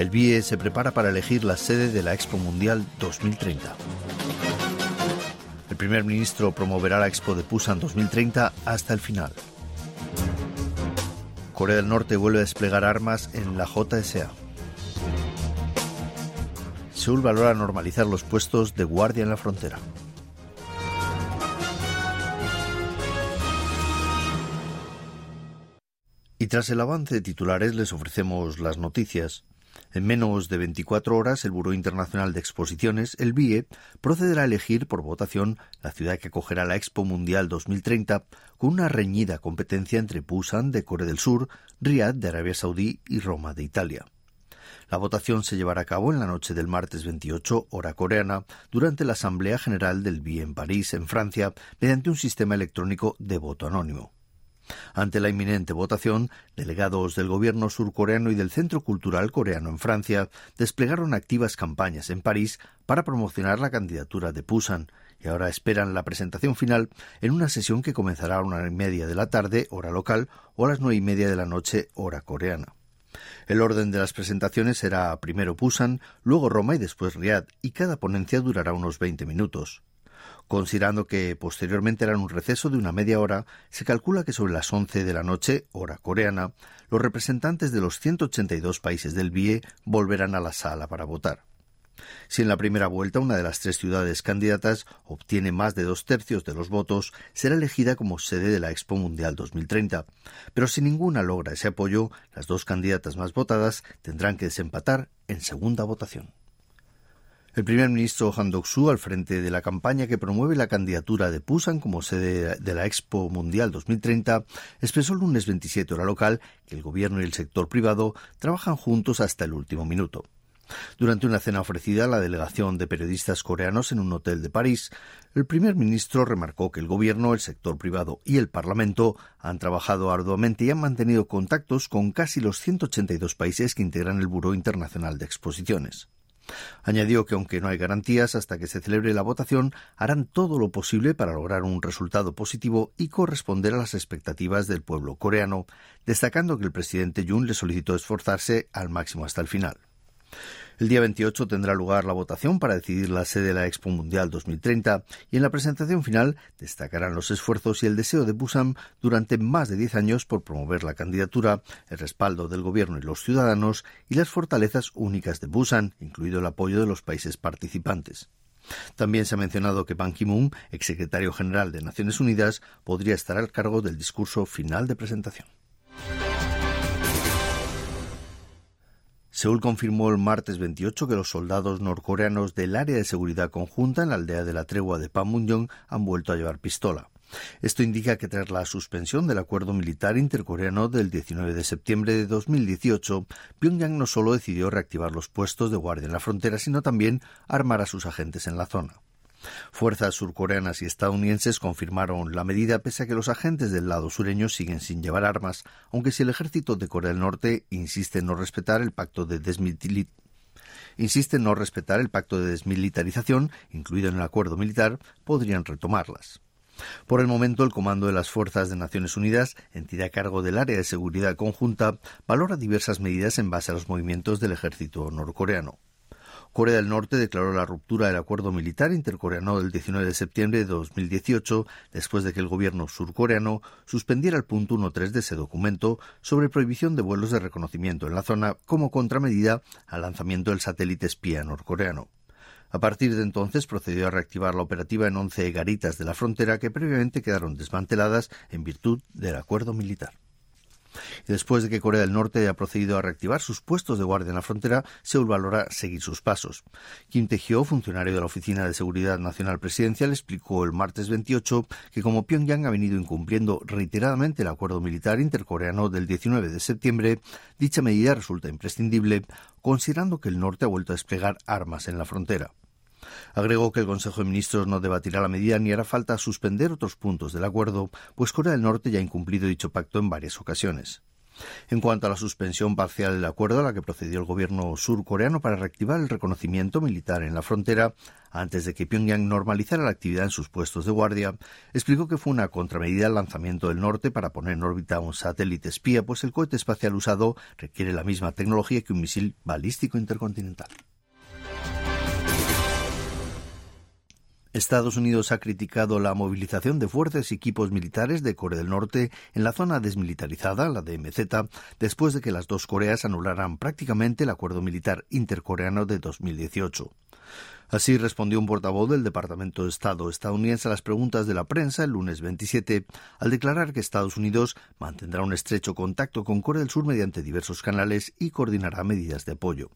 El BIE se prepara para elegir la sede de la Expo Mundial 2030. El primer ministro promoverá la Expo de Pusan 2030 hasta el final. Corea del Norte vuelve a desplegar armas en la JSA. Seúl valora normalizar los puestos de guardia en la frontera. Y tras el avance de titulares les ofrecemos las noticias. En menos de 24 horas, el Buró Internacional de Exposiciones, el BIE, procederá a elegir por votación la ciudad que acogerá la Expo Mundial 2030 con una reñida competencia entre Busan de Corea del Sur, Riyadh de Arabia Saudí y Roma de Italia. La votación se llevará a cabo en la noche del martes 28, hora coreana, durante la Asamblea General del BIE en París, en Francia, mediante un sistema electrónico de voto anónimo. Ante la inminente votación, delegados del gobierno surcoreano y del Centro Cultural Coreano en Francia desplegaron activas campañas en París para promocionar la candidatura de Pusan y ahora esperan la presentación final en una sesión que comenzará a una y media de la tarde, hora local, o a las nueve y media de la noche, hora coreana. El orden de las presentaciones será primero Pusan, luego Roma y después Riad, y cada ponencia durará unos 20 minutos. Considerando que posteriormente harán un receso de una media hora, se calcula que sobre las 11 de la noche, hora coreana, los representantes de los 182 países del BIE volverán a la sala para votar. Si en la primera vuelta una de las tres ciudades candidatas obtiene más de dos tercios de los votos, será elegida como sede de la Expo Mundial 2030. Pero si ninguna logra ese apoyo, las dos candidatas más votadas tendrán que desempatar en segunda votación. El primer ministro Han Dok-soo, al frente de la campaña que promueve la candidatura de Pusan como sede de la Expo Mundial 2030, expresó el lunes 27 hora local que el gobierno y el sector privado trabajan juntos hasta el último minuto. Durante una cena ofrecida a la delegación de periodistas coreanos en un hotel de París, el primer ministro remarcó que el gobierno, el sector privado y el Parlamento han trabajado arduamente y han mantenido contactos con casi los 182 países que integran el Buró Internacional de Exposiciones. Añadió que aunque no hay garantías hasta que se celebre la votación, harán todo lo posible para lograr un resultado positivo y corresponder a las expectativas del pueblo coreano, destacando que el presidente Yoon le solicitó esforzarse al máximo hasta el final. El día 28 tendrá lugar la votación para decidir la sede de la Expo Mundial 2030 y en la presentación final destacarán los esfuerzos y el deseo de Busan durante más de 10 años por promover la candidatura, el respaldo del gobierno y los ciudadanos y las fortalezas únicas de Busan, incluido el apoyo de los países participantes. También se ha mencionado que Ban Ki-moon, exsecretario general de Naciones Unidas, podría estar al cargo del discurso final de presentación. Seúl confirmó el martes 28 que los soldados norcoreanos del área de seguridad conjunta en la aldea de la tregua de Panmunjom han vuelto a llevar pistola. Esto indica que tras la suspensión del acuerdo militar intercoreano del 19 de septiembre de 2018, Pyongyang no solo decidió reactivar los puestos de guardia en la frontera, sino también armar a sus agentes en la zona. Fuerzas surcoreanas y estadounidenses confirmaron la medida pese a que los agentes del lado sureño siguen sin llevar armas, aunque si el ejército de Corea del Norte insiste en no respetar el pacto de insiste en no respetar el pacto de desmilitarización, incluido en el acuerdo militar, podrían retomarlas. Por el momento, el Comando de las Fuerzas de Naciones Unidas, entidad a cargo del área de seguridad conjunta, valora diversas medidas en base a los movimientos del ejército norcoreano. Corea del Norte declaró la ruptura del acuerdo militar intercoreano del 19 de septiembre de 2018 después de que el gobierno surcoreano suspendiera el punto 1.3 de ese documento sobre prohibición de vuelos de reconocimiento en la zona como contramedida al lanzamiento del satélite espía norcoreano. A partir de entonces procedió a reactivar la operativa en 11 garitas de la frontera que previamente quedaron desmanteladas en virtud del acuerdo militar. Después de que Corea del Norte haya procedido a reactivar sus puestos de guardia en la frontera, Seúl valora seguir sus pasos. Kim Tae-hyo, funcionario de la Oficina de Seguridad Nacional Presidencial, explicó el martes 28 que como Pyongyang ha venido incumpliendo reiteradamente el acuerdo militar intercoreano del 19 de septiembre, dicha medida resulta imprescindible, considerando que el norte ha vuelto a desplegar armas en la frontera. Agregó que el Consejo de Ministros no debatirá la medida ni hará falta suspender otros puntos del acuerdo, pues Corea del Norte ya ha incumplido dicho pacto en varias ocasiones. En cuanto a la suspensión parcial del acuerdo a la que procedió el gobierno surcoreano para reactivar el reconocimiento militar en la frontera, antes de que Pyongyang normalizara la actividad en sus puestos de guardia, explicó que fue una contramedida al lanzamiento del norte para poner en órbita un satélite espía, pues el cohete espacial usado requiere la misma tecnología que un misil balístico intercontinental. Estados Unidos ha criticado la movilización de fuerzas y equipos militares de Corea del Norte en la zona desmilitarizada, la DMZ, después de que las dos Coreas anularan prácticamente el acuerdo militar intercoreano de 2018. Así respondió un portavoz del Departamento de Estado estadounidense a las preguntas de la prensa el lunes 27, al declarar que Estados Unidos mantendrá un estrecho contacto con Corea del Sur mediante diversos canales y coordinará medidas de apoyo.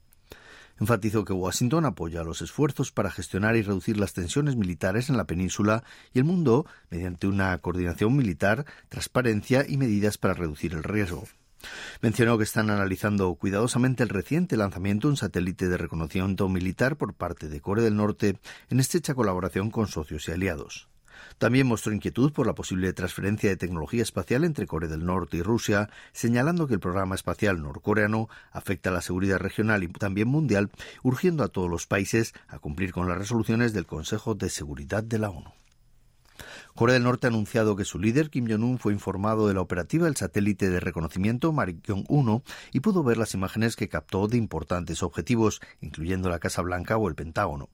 Enfatizó que Washington apoya los esfuerzos para gestionar y reducir las tensiones militares en la península y el mundo mediante una coordinación militar, transparencia y medidas para reducir el riesgo. Mencionó que están analizando cuidadosamente el reciente lanzamiento de un satélite de reconocimiento militar por parte de Corea del Norte en estrecha colaboración con socios y aliados. También mostró inquietud por la posible transferencia de tecnología espacial entre Corea del Norte y Rusia, señalando que el programa espacial norcoreano afecta a la seguridad regional y también mundial, urgiendo a todos los países a cumplir con las resoluciones del Consejo de Seguridad de la ONU. Corea del Norte ha anunciado que su líder, Kim Jong-un, fue informado de la operativa del satélite de reconocimiento Marijong-1 y pudo ver las imágenes que captó de importantes objetivos, incluyendo la Casa Blanca o el Pentágono.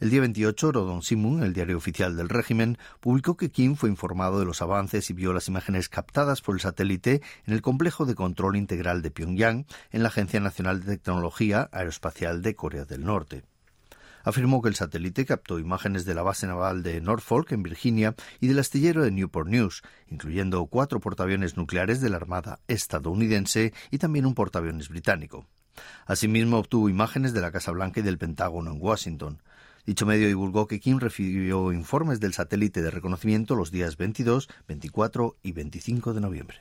El día 28, Rodon Simun, el diario oficial del régimen, publicó que Kim fue informado de los avances y vio las imágenes captadas por el satélite en el complejo de control integral de Pyongyang en la Agencia Nacional de Tecnología Aeroespacial de Corea del Norte afirmó que el satélite captó imágenes de la base naval de Norfolk, en Virginia, y del astillero de Newport News, incluyendo cuatro portaaviones nucleares de la Armada estadounidense y también un portaaviones británico. Asimismo, obtuvo imágenes de la Casa Blanca y del Pentágono en Washington. Dicho medio divulgó que Kim recibió informes del satélite de reconocimiento los días 22, 24 y 25 de noviembre.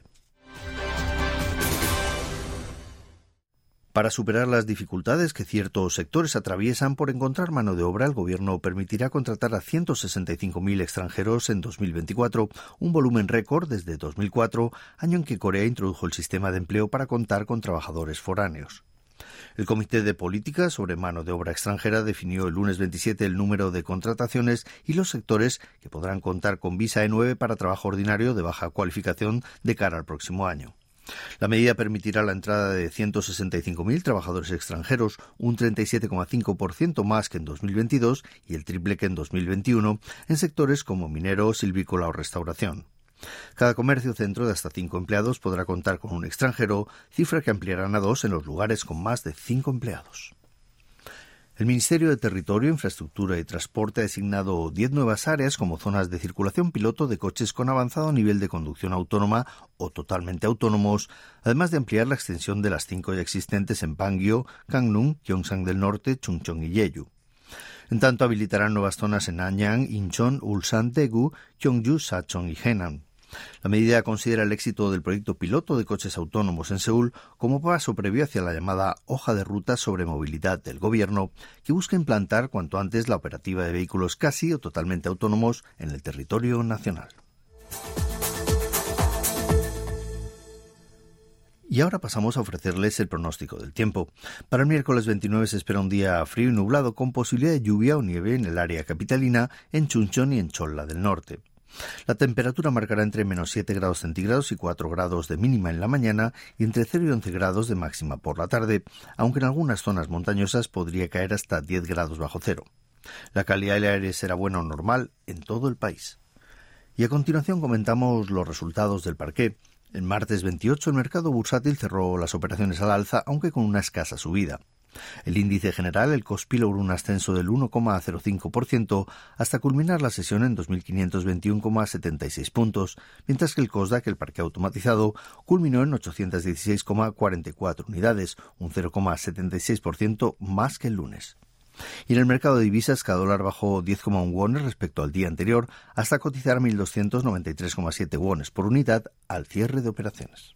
Para superar las dificultades que ciertos sectores atraviesan por encontrar mano de obra, el Gobierno permitirá contratar a 165.000 extranjeros en 2024, un volumen récord desde 2004, año en que Corea introdujo el sistema de empleo para contar con trabajadores foráneos. El Comité de Política sobre Mano de Obra Extranjera definió el lunes 27 el número de contrataciones y los sectores que podrán contar con visa E9 para trabajo ordinario de baja cualificación de cara al próximo año. La medida permitirá la entrada de 165.000 trabajadores extranjeros, un 37,5% más que en 2022 y el triple que en 2021, en sectores como minero, silvícola o restauración. Cada comercio centro de hasta cinco empleados podrá contar con un extranjero, cifra que ampliarán a dos en los lugares con más de cinco empleados. El Ministerio de Territorio, Infraestructura y Transporte ha designado diez nuevas áreas como zonas de circulación piloto de coches con avanzado nivel de conducción autónoma o totalmente autónomos, además de ampliar la extensión de las cinco ya existentes en Pangyo, Gangneung, Gyeongsang del Norte, Chungcheong y Jeju. En tanto, habilitarán nuevas zonas en Anyang, Incheon, Ulsan, Daegu, Gyeongju, Sachong y Henan. La medida considera el éxito del proyecto piloto de coches autónomos en Seúl como paso previo hacia la llamada hoja de ruta sobre movilidad del gobierno, que busca implantar cuanto antes la operativa de vehículos casi o totalmente autónomos en el territorio nacional. Y ahora pasamos a ofrecerles el pronóstico del tiempo. Para el miércoles 29 se espera un día frío y nublado con posibilidad de lluvia o nieve en el área capitalina, en Chuncheon y en Cholla del norte. La temperatura marcará entre menos 7 grados centígrados y 4 grados de mínima en la mañana y entre 0 y 11 grados de máxima por la tarde, aunque en algunas zonas montañosas podría caer hasta 10 grados bajo cero. La calidad del aire será buena o normal en todo el país. Y a continuación comentamos los resultados del parqué. El martes 28 el mercado bursátil cerró las operaciones al alza, aunque con una escasa subida. El índice general, el Kospi, logró un ascenso del 1,05% hasta culminar la sesión en 2.521,76 puntos, mientras que el Kosdaq, el parque automatizado, culminó en 816,44 unidades, un 0,76% más que el lunes. Y en el mercado de divisas, cada dólar bajó 10,1 wones respecto al día anterior, hasta cotizar 1.293,7 wones por unidad al cierre de operaciones.